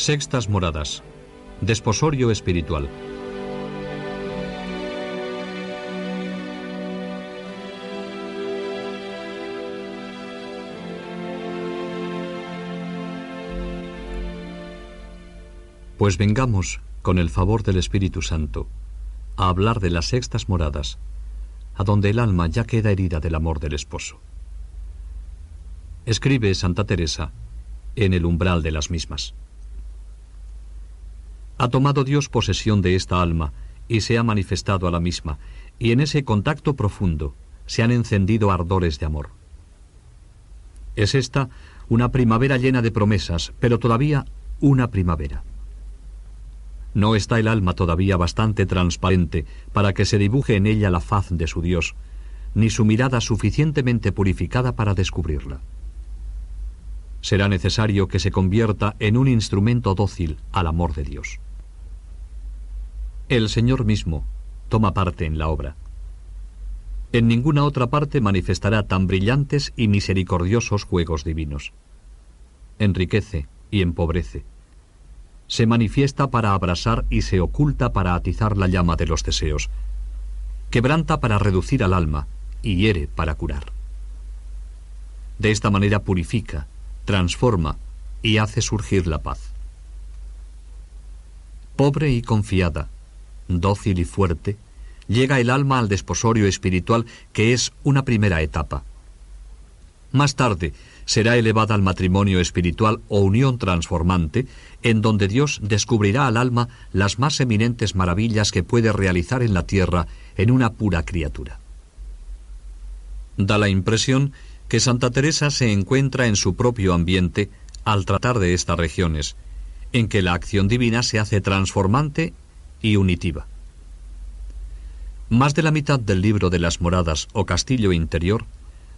Sextas moradas. Desposorio espiritual. Pues vengamos, con el favor del Espíritu Santo, a hablar de las sextas moradas, a donde el alma ya queda herida del amor del esposo. Escribe Santa Teresa en el umbral de las mismas. Ha tomado Dios posesión de esta alma y se ha manifestado a la misma, y en ese contacto profundo se han encendido ardores de amor. Es esta una primavera llena de promesas, pero todavía una primavera. No está el alma todavía bastante transparente para que se dibuje en ella la faz de su Dios, ni su mirada suficientemente purificada para descubrirla. Será necesario que se convierta en un instrumento dócil al amor de Dios. El Señor mismo toma parte en la obra. En ninguna otra parte manifestará tan brillantes y misericordiosos juegos divinos. Enriquece y empobrece. Se manifiesta para abrasar y se oculta para atizar la llama de los deseos. Quebranta para reducir al alma y hiere para curar. De esta manera purifica, transforma y hace surgir la paz. Pobre y confiada, dócil y fuerte, llega el alma al desposorio espiritual que es una primera etapa. Más tarde será elevada al matrimonio espiritual o unión transformante, en donde Dios descubrirá al alma las más eminentes maravillas que puede realizar en la tierra en una pura criatura. Da la impresión que Santa Teresa se encuentra en su propio ambiente al tratar de estas regiones, en que la acción divina se hace transformante y unitiva. Más de la mitad del libro de las moradas o castillo interior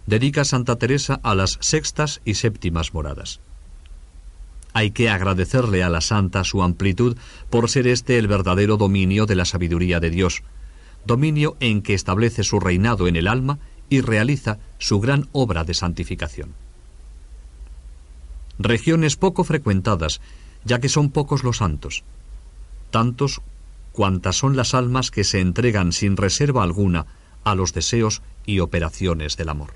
dedica Santa Teresa a las sextas y séptimas moradas. Hay que agradecerle a la santa su amplitud por ser este el verdadero dominio de la sabiduría de Dios, dominio en que establece su reinado en el alma y realiza su gran obra de santificación. Regiones poco frecuentadas, ya que son pocos los santos, tantos cuantas son las almas que se entregan sin reserva alguna a los deseos y operaciones del amor.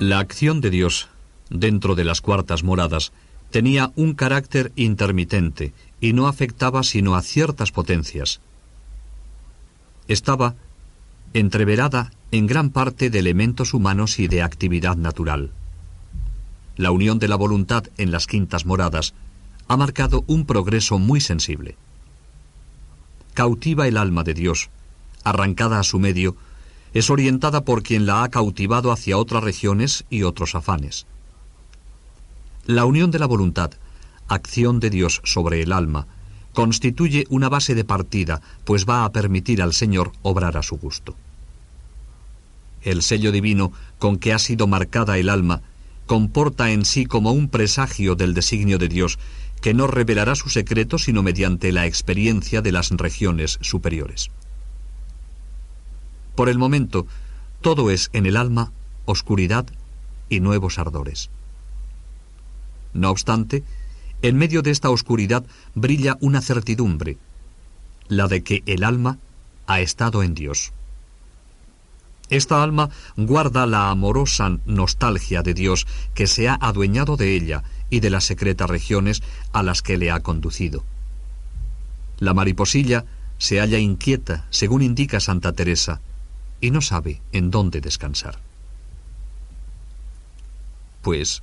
La acción de Dios dentro de las cuartas moradas tenía un carácter intermitente y no afectaba sino a ciertas potencias. Estaba entreverada en gran parte de elementos humanos y de actividad natural. La unión de la voluntad en las quintas moradas ha marcado un progreso muy sensible. Cautiva el alma de Dios, arrancada a su medio, es orientada por quien la ha cautivado hacia otras regiones y otros afanes. La unión de la voluntad, acción de Dios sobre el alma, constituye una base de partida, pues va a permitir al Señor obrar a su gusto. El sello divino con que ha sido marcada el alma comporta en sí como un presagio del designio de Dios que no revelará su secreto sino mediante la experiencia de las regiones superiores. Por el momento, todo es en el alma oscuridad y nuevos ardores. No obstante, en medio de esta oscuridad brilla una certidumbre, la de que el alma ha estado en Dios. Esta alma guarda la amorosa nostalgia de Dios que se ha adueñado de ella y de las secretas regiones a las que le ha conducido. La mariposilla se halla inquieta, según indica Santa Teresa, y no sabe en dónde descansar. Pues,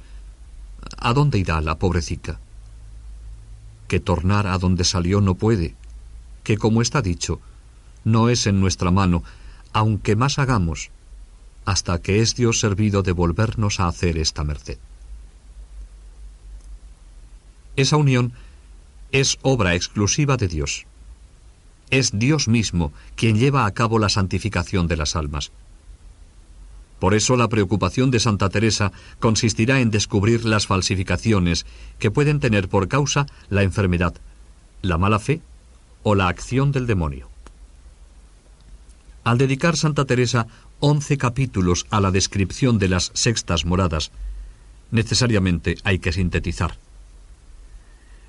¿a dónde irá la pobrecita? Que tornar a donde salió no puede, que como está dicho, no es en nuestra mano, aunque más hagamos, hasta que es Dios servido de volvernos a hacer esta merced. Esa unión es obra exclusiva de Dios. Es Dios mismo quien lleva a cabo la santificación de las almas. Por eso la preocupación de Santa Teresa consistirá en descubrir las falsificaciones que pueden tener por causa la enfermedad, la mala fe o la acción del demonio. Al dedicar Santa Teresa once capítulos a la descripción de las sextas moradas, necesariamente hay que sintetizar.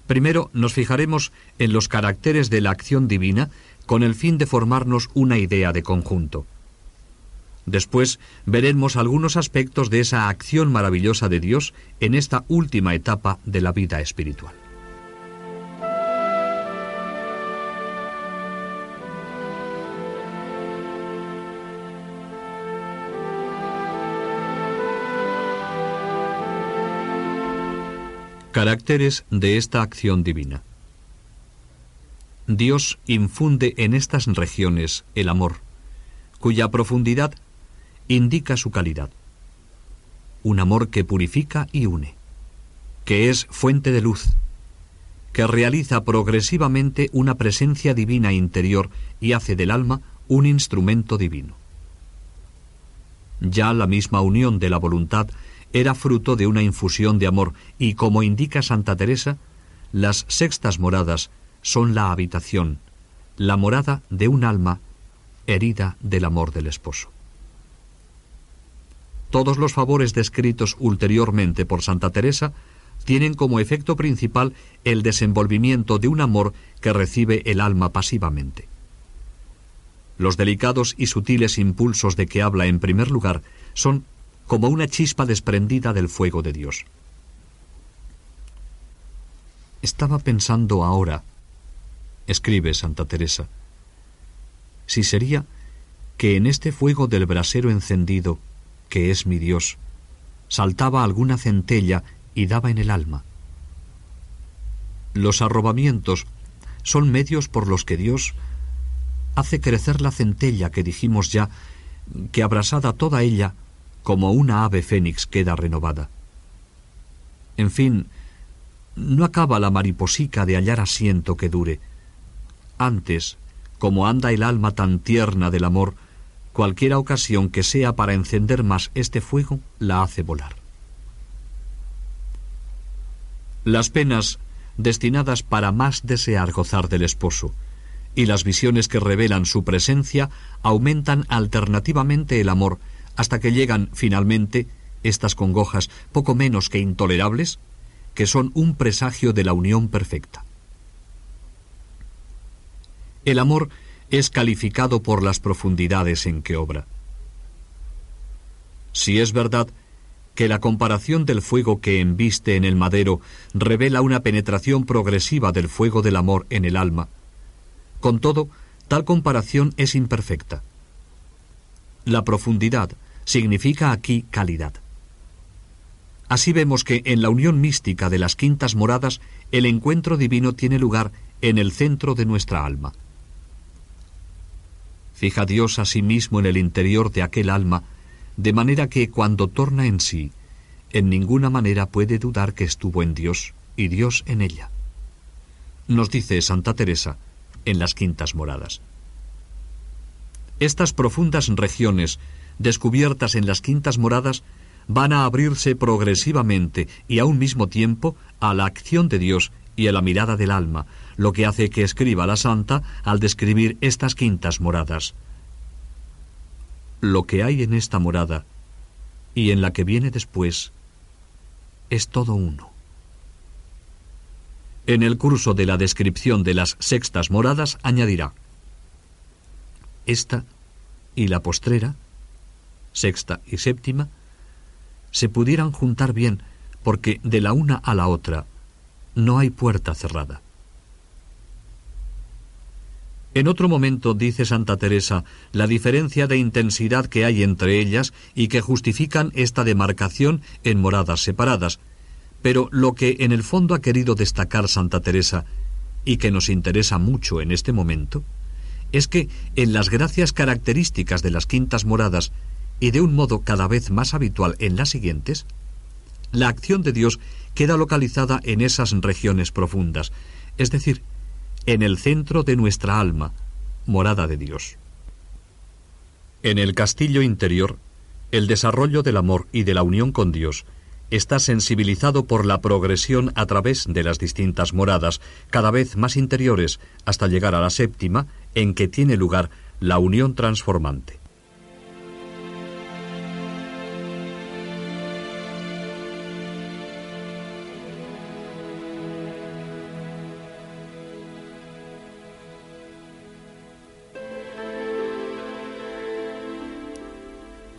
Primero nos fijaremos en los caracteres de la acción divina con el fin de formarnos una idea de conjunto. Después veremos algunos aspectos de esa acción maravillosa de Dios en esta última etapa de la vida espiritual. Caracteres de esta acción divina. Dios infunde en estas regiones el amor, cuya profundidad indica su calidad. Un amor que purifica y une, que es fuente de luz, que realiza progresivamente una presencia divina interior y hace del alma un instrumento divino. Ya la misma unión de la voluntad era fruto de una infusión de amor y, como indica Santa Teresa, las sextas moradas son la habitación, la morada de un alma herida del amor del esposo. Todos los favores descritos ulteriormente por Santa Teresa tienen como efecto principal el desenvolvimiento de un amor que recibe el alma pasivamente. Los delicados y sutiles impulsos de que habla en primer lugar son como una chispa desprendida del fuego de Dios. Estaba pensando ahora, escribe Santa Teresa, si sería que en este fuego del brasero encendido, que es mi Dios, saltaba alguna centella y daba en el alma. Los arrobamientos son medios por los que Dios hace crecer la centella que dijimos ya, que abrasada toda ella, como una ave fénix queda renovada. En fin, no acaba la mariposica de hallar asiento que dure. Antes, como anda el alma tan tierna del amor, cualquiera ocasión que sea para encender más este fuego la hace volar. Las penas destinadas para más desear gozar del esposo y las visiones que revelan su presencia aumentan alternativamente el amor hasta que llegan finalmente estas congojas poco menos que intolerables, que son un presagio de la unión perfecta. El amor es calificado por las profundidades en que obra. Si es verdad que la comparación del fuego que embiste en el madero revela una penetración progresiva del fuego del amor en el alma, con todo, tal comparación es imperfecta. La profundidad significa aquí calidad. Así vemos que en la unión mística de las quintas moradas el encuentro divino tiene lugar en el centro de nuestra alma. Fija Dios a sí mismo en el interior de aquel alma, de manera que cuando torna en sí, en ninguna manera puede dudar que estuvo en Dios y Dios en ella. Nos dice Santa Teresa en las quintas moradas. Estas profundas regiones, descubiertas en las quintas moradas, van a abrirse progresivamente y a un mismo tiempo a la acción de Dios y a la mirada del alma, lo que hace que escriba la santa al describir estas quintas moradas. Lo que hay en esta morada y en la que viene después es todo uno. En el curso de la descripción de las sextas moradas añadirá, esta y la postrera, sexta y séptima, se pudieran juntar bien, porque de la una a la otra no hay puerta cerrada. En otro momento dice Santa Teresa la diferencia de intensidad que hay entre ellas y que justifican esta demarcación en moradas separadas. Pero lo que en el fondo ha querido destacar Santa Teresa y que nos interesa mucho en este momento es que en las gracias características de las quintas moradas y de un modo cada vez más habitual en las siguientes, la acción de Dios queda localizada en esas regiones profundas, es decir, en el centro de nuestra alma, morada de Dios. En el castillo interior, el desarrollo del amor y de la unión con Dios está sensibilizado por la progresión a través de las distintas moradas, cada vez más interiores, hasta llegar a la séptima, en que tiene lugar la unión transformante.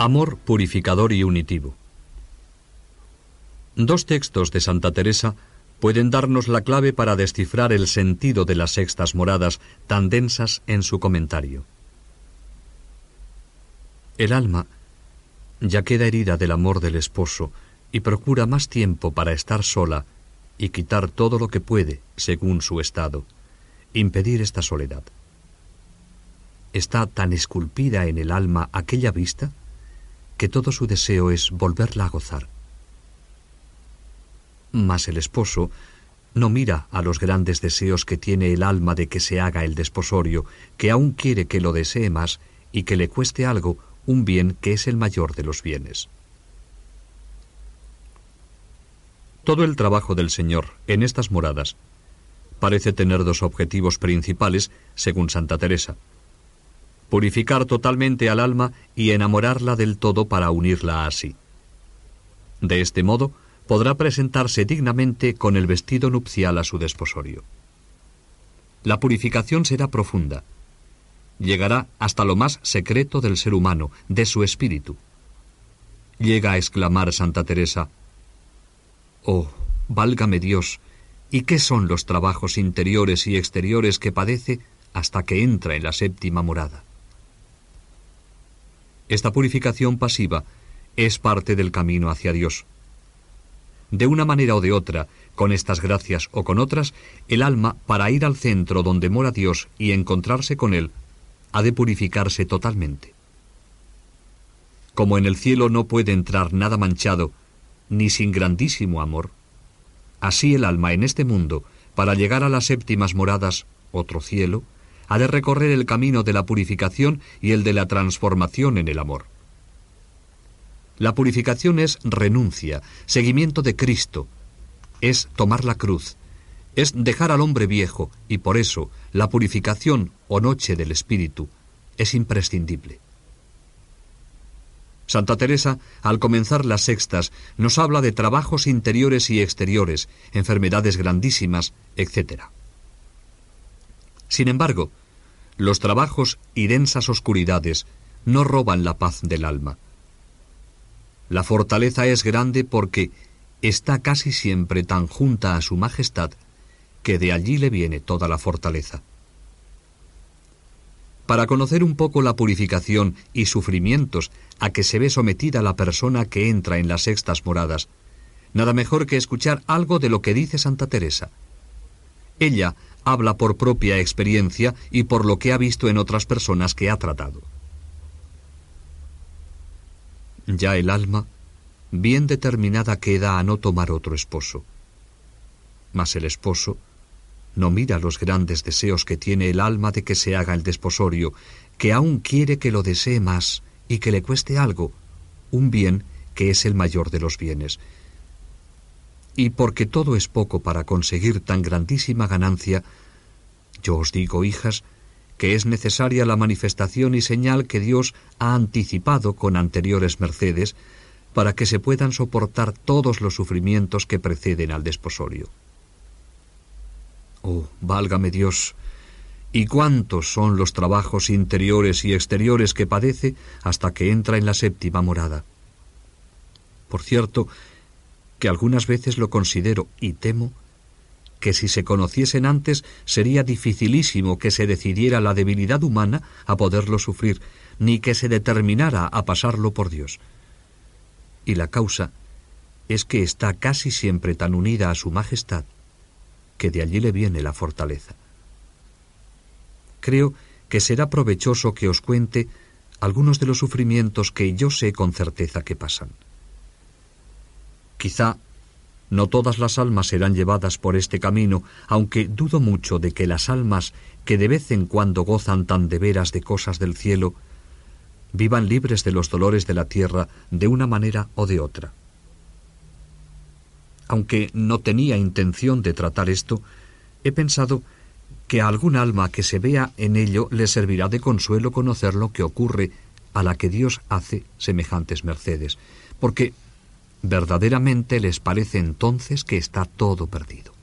Amor purificador y unitivo. Dos textos de Santa Teresa pueden darnos la clave para descifrar el sentido de las sextas moradas tan densas en su comentario. El alma ya queda herida del amor del esposo y procura más tiempo para estar sola y quitar todo lo que puede, según su estado, impedir esta soledad. Está tan esculpida en el alma aquella vista que todo su deseo es volverla a gozar. Mas el esposo no mira a los grandes deseos que tiene el alma de que se haga el desposorio, que aún quiere que lo desee más y que le cueste algo un bien que es el mayor de los bienes. Todo el trabajo del Señor en estas moradas parece tener dos objetivos principales, según Santa Teresa purificar totalmente al alma y enamorarla del todo para unirla a sí. De este modo, podrá presentarse dignamente con el vestido nupcial a su desposorio. La purificación será profunda. Llegará hasta lo más secreto del ser humano, de su espíritu. Llega a exclamar Santa Teresa, Oh, válgame Dios, ¿y qué son los trabajos interiores y exteriores que padece hasta que entra en la séptima morada? Esta purificación pasiva es parte del camino hacia Dios. De una manera o de otra, con estas gracias o con otras, el alma, para ir al centro donde mora Dios y encontrarse con Él, ha de purificarse totalmente. Como en el cielo no puede entrar nada manchado, ni sin grandísimo amor, así el alma en este mundo, para llegar a las séptimas moradas, otro cielo, ha de recorrer el camino de la purificación y el de la transformación en el amor. La purificación es renuncia, seguimiento de Cristo, es tomar la cruz, es dejar al hombre viejo y por eso la purificación o noche del espíritu es imprescindible. Santa Teresa, al comenzar las sextas, nos habla de trabajos interiores y exteriores, enfermedades grandísimas, etc. Sin embargo, los trabajos y densas oscuridades no roban la paz del alma. La fortaleza es grande porque está casi siempre tan junta a su majestad que de allí le viene toda la fortaleza. Para conocer un poco la purificación y sufrimientos a que se ve sometida la persona que entra en las sextas moradas, nada mejor que escuchar algo de lo que dice Santa Teresa. Ella habla por propia experiencia y por lo que ha visto en otras personas que ha tratado. Ya el alma, bien determinada queda a no tomar otro esposo. Mas el esposo no mira los grandes deseos que tiene el alma de que se haga el desposorio, que aún quiere que lo desee más y que le cueste algo, un bien que es el mayor de los bienes, y porque todo es poco para conseguir tan grandísima ganancia, yo os digo, hijas, que es necesaria la manifestación y señal que Dios ha anticipado con anteriores mercedes para que se puedan soportar todos los sufrimientos que preceden al desposorio. Oh, válgame Dios, ¿y cuántos son los trabajos interiores y exteriores que padece hasta que entra en la séptima morada? Por cierto, que algunas veces lo considero y temo que si se conociesen antes sería dificilísimo que se decidiera la debilidad humana a poderlo sufrir, ni que se determinara a pasarlo por Dios. Y la causa es que está casi siempre tan unida a su majestad que de allí le viene la fortaleza. Creo que será provechoso que os cuente algunos de los sufrimientos que yo sé con certeza que pasan. Quizá no todas las almas serán llevadas por este camino, aunque dudo mucho de que las almas que de vez en cuando gozan tan de veras de cosas del cielo, vivan libres de los dolores de la tierra de una manera o de otra. Aunque no tenía intención de tratar esto, he pensado que a algún alma que se vea en ello le servirá de consuelo conocer lo que ocurre a la que Dios hace semejantes mercedes, porque verdaderamente les parece entonces que está todo perdido.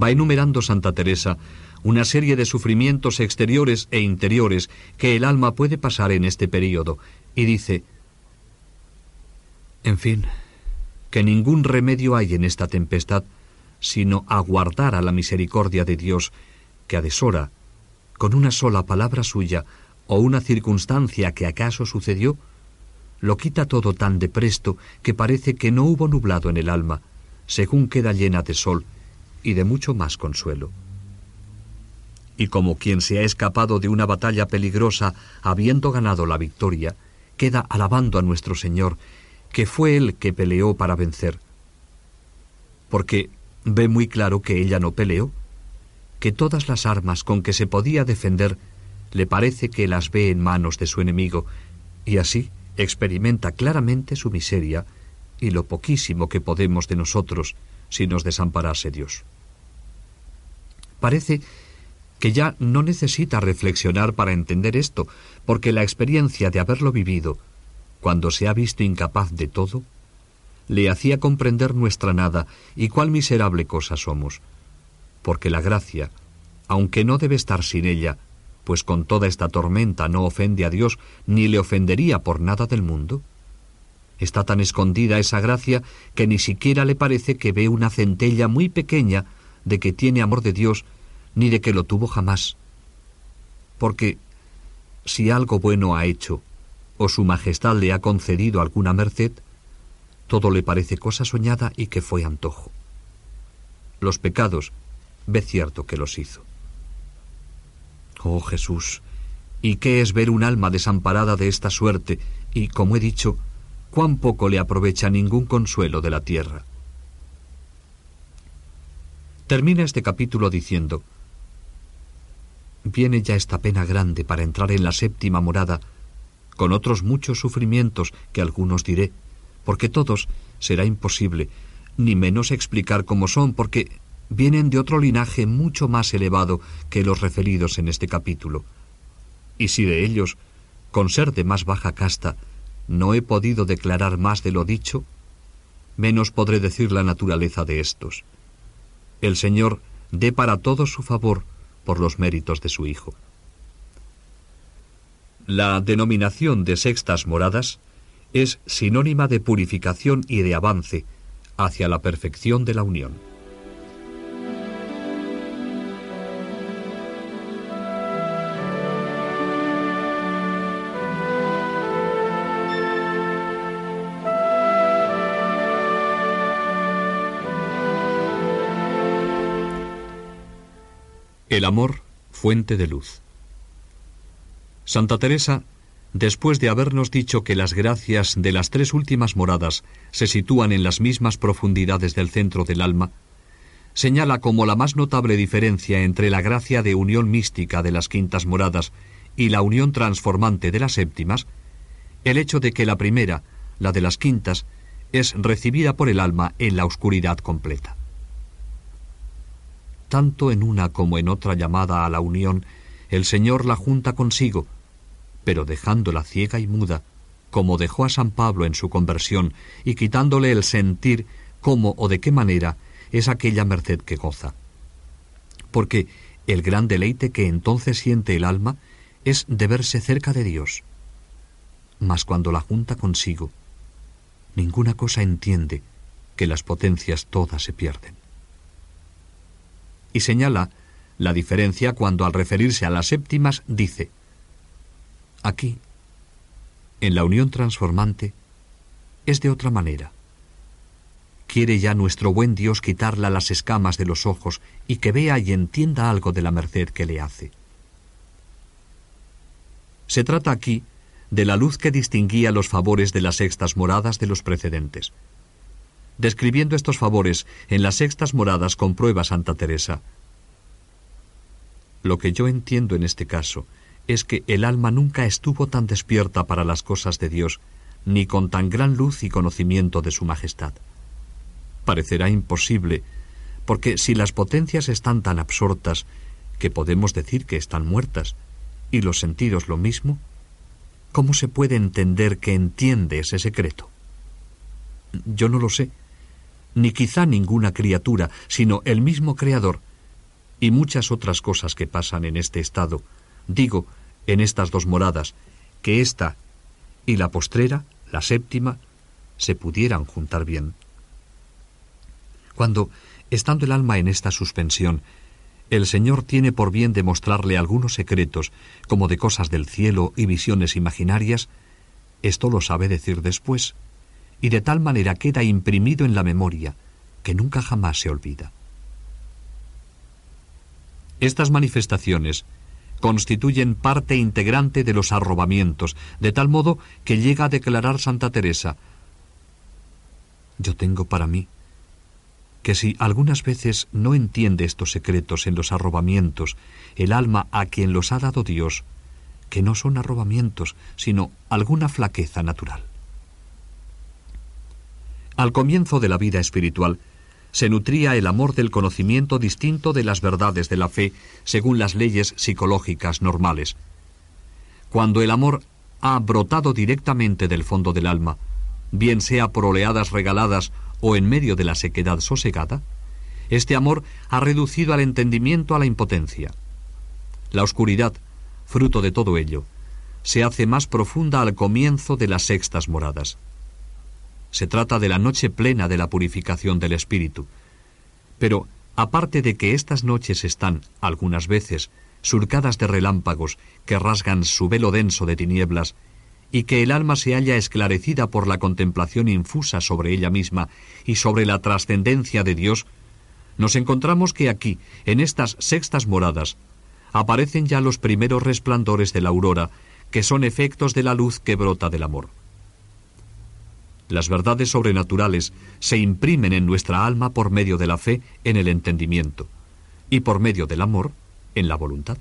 Va enumerando Santa Teresa una serie de sufrimientos exteriores e interiores que el alma puede pasar en este período, y dice, en fin, que ningún remedio hay en esta tempestad, sino aguardar a la misericordia de Dios, que a deshora, con una sola palabra suya o una circunstancia que acaso sucedió, lo quita todo tan de presto que parece que no hubo nublado en el alma, según queda llena de sol y de mucho más consuelo y como quien se ha escapado de una batalla peligrosa habiendo ganado la victoria, queda alabando a nuestro Señor, que fue Él que peleó para vencer. Porque ve muy claro que ella no peleó, que todas las armas con que se podía defender le parece que las ve en manos de su enemigo, y así experimenta claramente su miseria y lo poquísimo que podemos de nosotros si nos desamparase Dios. Parece que ya no necesita reflexionar para entender esto, porque la experiencia de haberlo vivido, cuando se ha visto incapaz de todo, le hacía comprender nuestra nada y cuál miserable cosa somos, porque la gracia, aunque no debe estar sin ella, pues con toda esta tormenta no ofende a Dios ni le ofendería por nada del mundo, está tan escondida esa gracia que ni siquiera le parece que ve una centella muy pequeña de que tiene amor de Dios ni de que lo tuvo jamás. Porque si algo bueno ha hecho, o su Majestad le ha concedido alguna merced, todo le parece cosa soñada y que fue antojo. Los pecados, ve cierto que los hizo. Oh Jesús, ¿y qué es ver un alma desamparada de esta suerte y, como he dicho, cuán poco le aprovecha ningún consuelo de la tierra? Termina este capítulo diciendo, viene ya esta pena grande para entrar en la séptima morada, con otros muchos sufrimientos que algunos diré, porque todos será imposible, ni menos explicar cómo son, porque vienen de otro linaje mucho más elevado que los referidos en este capítulo. Y si de ellos, con ser de más baja casta, no he podido declarar más de lo dicho, menos podré decir la naturaleza de estos. El Señor dé para todos su favor, por los méritos de su Hijo. La denominación de sextas moradas es sinónima de purificación y de avance hacia la perfección de la unión. El amor, fuente de luz. Santa Teresa, después de habernos dicho que las gracias de las tres últimas moradas se sitúan en las mismas profundidades del centro del alma, señala como la más notable diferencia entre la gracia de unión mística de las quintas moradas y la unión transformante de las séptimas, el hecho de que la primera, la de las quintas, es recibida por el alma en la oscuridad completa tanto en una como en otra llamada a la unión, el Señor la junta consigo, pero dejándola ciega y muda, como dejó a San Pablo en su conversión, y quitándole el sentir cómo o de qué manera es aquella merced que goza. Porque el gran deleite que entonces siente el alma es de verse cerca de Dios. Mas cuando la junta consigo, ninguna cosa entiende, que las potencias todas se pierden. Y señala la diferencia cuando al referirse a las séptimas dice, aquí, en la unión transformante, es de otra manera. Quiere ya nuestro buen Dios quitarla las escamas de los ojos y que vea y entienda algo de la merced que le hace. Se trata aquí de la luz que distinguía los favores de las sextas moradas de los precedentes. Describiendo estos favores en las sextas moradas comprueba Santa Teresa. Lo que yo entiendo en este caso es que el alma nunca estuvo tan despierta para las cosas de Dios, ni con tan gran luz y conocimiento de su majestad. Parecerá imposible, porque si las potencias están tan absortas, que podemos decir que están muertas, y los sentidos lo mismo, ¿cómo se puede entender que entiende ese secreto? Yo no lo sé, ni quizá ninguna criatura, sino el mismo Creador, y muchas otras cosas que pasan en este estado, digo, en estas dos moradas, que esta y la postrera, la séptima, se pudieran juntar bien. Cuando, estando el alma en esta suspensión, el Señor tiene por bien demostrarle algunos secretos, como de cosas del cielo y visiones imaginarias, esto lo sabe decir después, y de tal manera queda imprimido en la memoria, que nunca jamás se olvida. Estas manifestaciones constituyen parte integrante de los arrobamientos, de tal modo que llega a declarar Santa Teresa, yo tengo para mí que si algunas veces no entiende estos secretos en los arrobamientos, el alma a quien los ha dado Dios, que no son arrobamientos, sino alguna flaqueza natural. Al comienzo de la vida espiritual, se nutría el amor del conocimiento distinto de las verdades de la fe según las leyes psicológicas normales. Cuando el amor ha brotado directamente del fondo del alma, bien sea por oleadas regaladas o en medio de la sequedad sosegada, este amor ha reducido al entendimiento a la impotencia. La oscuridad, fruto de todo ello, se hace más profunda al comienzo de las sextas moradas. Se trata de la noche plena de la purificación del espíritu. Pero, aparte de que estas noches están, algunas veces, surcadas de relámpagos que rasgan su velo denso de tinieblas y que el alma se halla esclarecida por la contemplación infusa sobre ella misma y sobre la trascendencia de Dios, nos encontramos que aquí, en estas sextas moradas, aparecen ya los primeros resplandores de la aurora, que son efectos de la luz que brota del amor. Las verdades sobrenaturales se imprimen en nuestra alma por medio de la fe en el entendimiento y por medio del amor en la voluntad.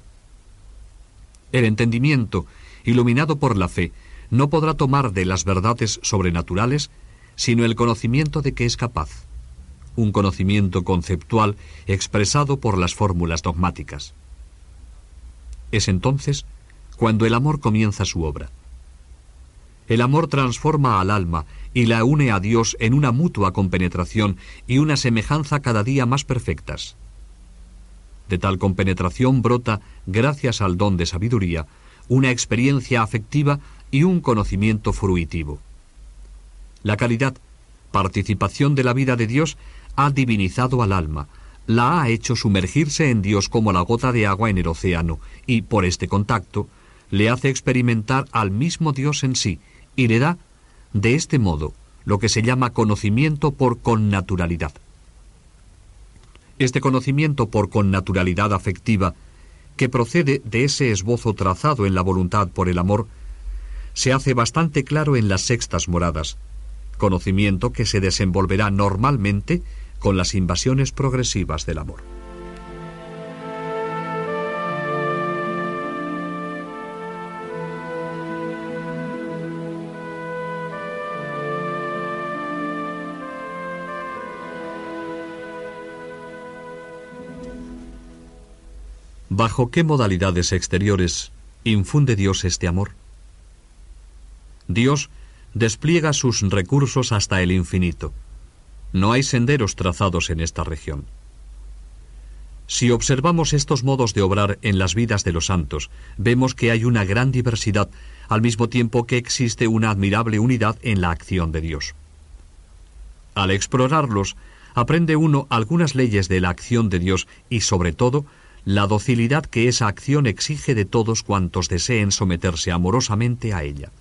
El entendimiento, iluminado por la fe, no podrá tomar de las verdades sobrenaturales sino el conocimiento de que es capaz, un conocimiento conceptual expresado por las fórmulas dogmáticas. Es entonces cuando el amor comienza su obra. El amor transforma al alma y la une a Dios en una mutua compenetración y una semejanza cada día más perfectas. De tal compenetración brota, gracias al don de sabiduría, una experiencia afectiva y un conocimiento fruitivo. La caridad, participación de la vida de Dios, ha divinizado al alma, la ha hecho sumergirse en Dios como la gota de agua en el océano, y por este contacto le hace experimentar al mismo Dios en sí, y le da, de este modo, lo que se llama conocimiento por connaturalidad. Este conocimiento por connaturalidad afectiva, que procede de ese esbozo trazado en la voluntad por el amor, se hace bastante claro en las sextas moradas, conocimiento que se desenvolverá normalmente con las invasiones progresivas del amor. ¿Bajo qué modalidades exteriores infunde Dios este amor? Dios despliega sus recursos hasta el infinito. No hay senderos trazados en esta región. Si observamos estos modos de obrar en las vidas de los santos, vemos que hay una gran diversidad, al mismo tiempo que existe una admirable unidad en la acción de Dios. Al explorarlos, aprende uno algunas leyes de la acción de Dios y, sobre todo, la docilidad que esa acción exige de todos cuantos deseen someterse amorosamente a ella.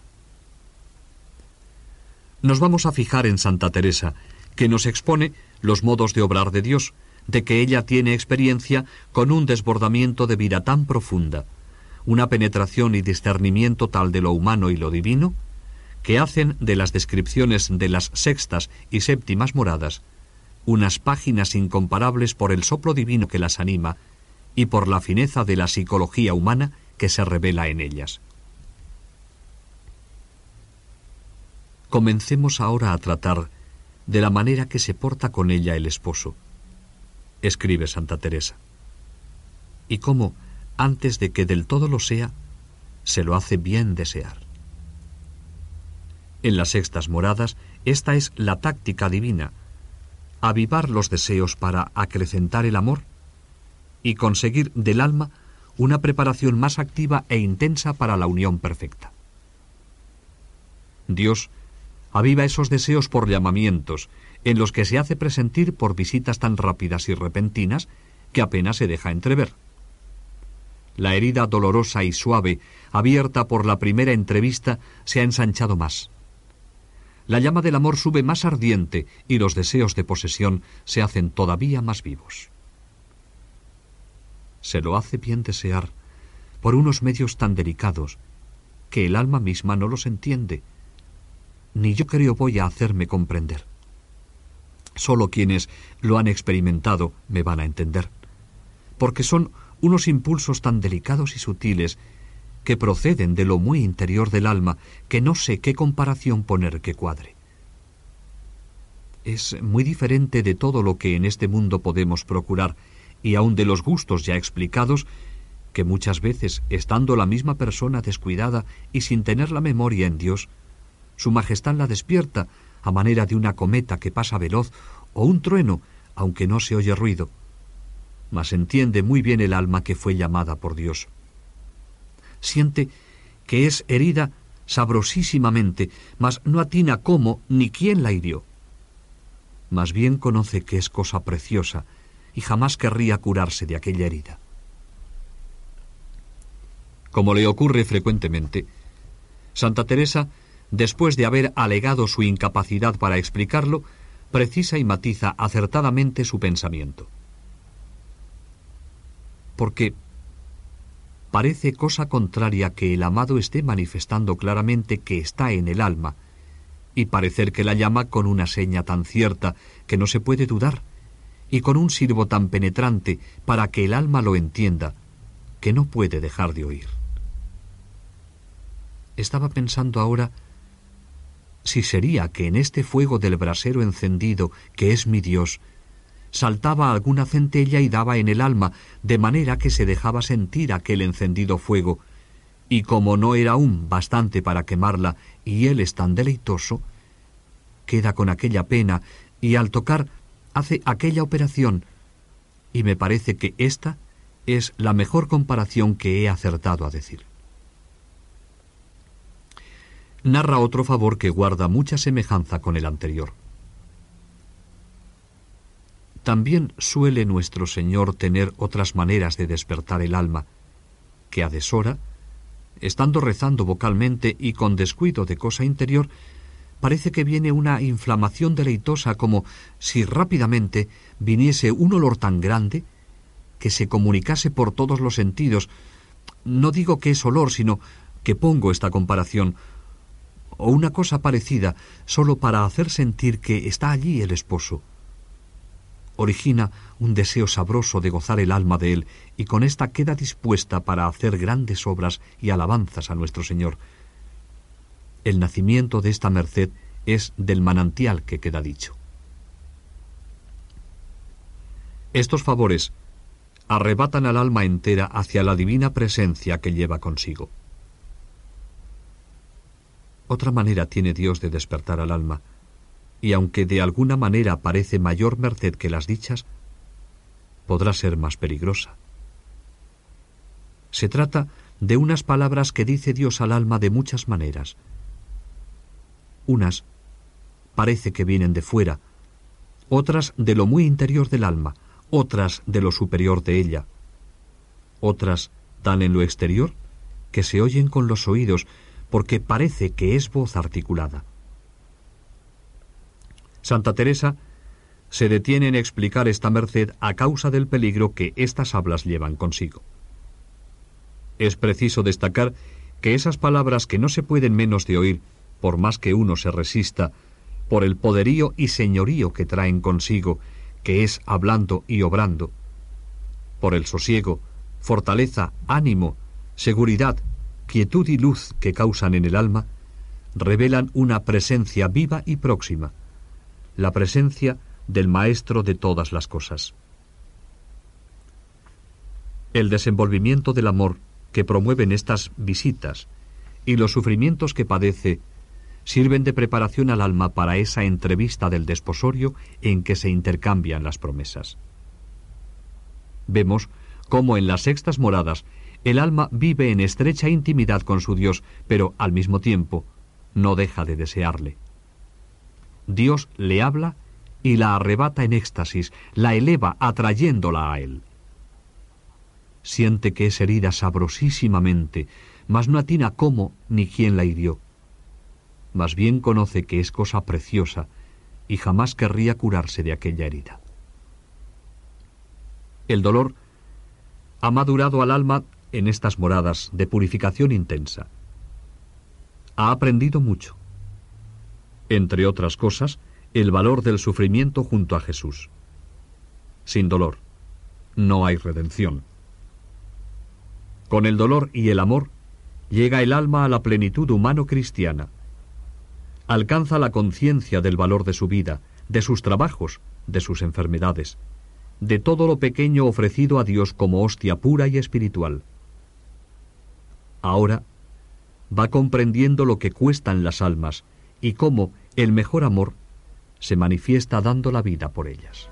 Nos vamos a fijar en Santa Teresa, que nos expone los modos de obrar de Dios, de que ella tiene experiencia con un desbordamiento de vida tan profunda, una penetración y discernimiento tal de lo humano y lo divino, que hacen de las descripciones de las sextas y séptimas moradas unas páginas incomparables por el soplo divino que las anima y por la fineza de la psicología humana que se revela en ellas. Comencemos ahora a tratar de la manera que se porta con ella el esposo, escribe Santa Teresa, y cómo, antes de que del todo lo sea, se lo hace bien desear. En las sextas moradas, esta es la táctica divina, avivar los deseos para acrecentar el amor y conseguir del alma una preparación más activa e intensa para la unión perfecta. Dios aviva esos deseos por llamamientos, en los que se hace presentir por visitas tan rápidas y repentinas que apenas se deja entrever. La herida dolorosa y suave, abierta por la primera entrevista, se ha ensanchado más. La llama del amor sube más ardiente y los deseos de posesión se hacen todavía más vivos. Se lo hace bien desear por unos medios tan delicados que el alma misma no los entiende ni yo creo voy a hacerme comprender. Solo quienes lo han experimentado me van a entender, porque son unos impulsos tan delicados y sutiles que proceden de lo muy interior del alma que no sé qué comparación poner que cuadre. Es muy diferente de todo lo que en este mundo podemos procurar, y aun de los gustos ya explicados, que muchas veces, estando la misma persona descuidada y sin tener la memoria en Dios, su Majestad la despierta a manera de una cometa que pasa veloz o un trueno, aunque no se oye ruido. Mas entiende muy bien el alma que fue llamada por Dios. Siente que es herida sabrosísimamente, mas no atina cómo ni quién la hirió. Más bien conoce que es cosa preciosa y jamás querría curarse de aquella herida. Como le ocurre frecuentemente, Santa Teresa después de haber alegado su incapacidad para explicarlo, precisa y matiza acertadamente su pensamiento. Porque parece cosa contraria que el amado esté manifestando claramente que está en el alma, y parecer que la llama con una seña tan cierta que no se puede dudar, y con un sirvo tan penetrante para que el alma lo entienda, que no puede dejar de oír. Estaba pensando ahora si sería que en este fuego del brasero encendido, que es mi Dios, saltaba alguna centella y daba en el alma, de manera que se dejaba sentir aquel encendido fuego, y como no era aún bastante para quemarla, y él es tan deleitoso, queda con aquella pena, y al tocar hace aquella operación, y me parece que esta es la mejor comparación que he acertado a decir narra otro favor que guarda mucha semejanza con el anterior. También suele nuestro Señor tener otras maneras de despertar el alma, que a deshora, estando rezando vocalmente y con descuido de cosa interior, parece que viene una inflamación deleitosa como si rápidamente viniese un olor tan grande que se comunicase por todos los sentidos. No digo que es olor, sino que pongo esta comparación, o una cosa parecida solo para hacer sentir que está allí el esposo. Origina un deseo sabroso de gozar el alma de él y con ésta queda dispuesta para hacer grandes obras y alabanzas a nuestro Señor. El nacimiento de esta merced es del manantial que queda dicho. Estos favores arrebatan al alma entera hacia la divina presencia que lleva consigo. Otra manera tiene Dios de despertar al alma, y aunque de alguna manera parece mayor merced que las dichas, podrá ser más peligrosa. Se trata de unas palabras que dice Dios al alma de muchas maneras. Unas parece que vienen de fuera, otras de lo muy interior del alma, otras de lo superior de ella. Otras dan en lo exterior, que se oyen con los oídos, porque parece que es voz articulada. Santa Teresa se detiene en explicar esta merced a causa del peligro que estas hablas llevan consigo. Es preciso destacar que esas palabras que no se pueden menos de oír, por más que uno se resista, por el poderío y señorío que traen consigo, que es hablando y obrando, por el sosiego, fortaleza, ánimo, seguridad, quietud y luz que causan en el alma, revelan una presencia viva y próxima, la presencia del Maestro de todas las cosas. El desenvolvimiento del amor que promueven estas visitas y los sufrimientos que padece sirven de preparación al alma para esa entrevista del desposorio en que se intercambian las promesas. Vemos cómo en las sextas moradas el alma vive en estrecha intimidad con su Dios, pero al mismo tiempo no deja de desearle. Dios le habla y la arrebata en éxtasis, la eleva atrayéndola a él. Siente que es herida sabrosísimamente, mas no atina cómo ni quién la hirió. Más bien conoce que es cosa preciosa y jamás querría curarse de aquella herida. El dolor ha madurado al alma en estas moradas de purificación intensa. Ha aprendido mucho. Entre otras cosas, el valor del sufrimiento junto a Jesús. Sin dolor, no hay redención. Con el dolor y el amor, llega el alma a la plenitud humano-cristiana. Alcanza la conciencia del valor de su vida, de sus trabajos, de sus enfermedades, de todo lo pequeño ofrecido a Dios como hostia pura y espiritual. Ahora va comprendiendo lo que cuestan las almas y cómo el mejor amor se manifiesta dando la vida por ellas.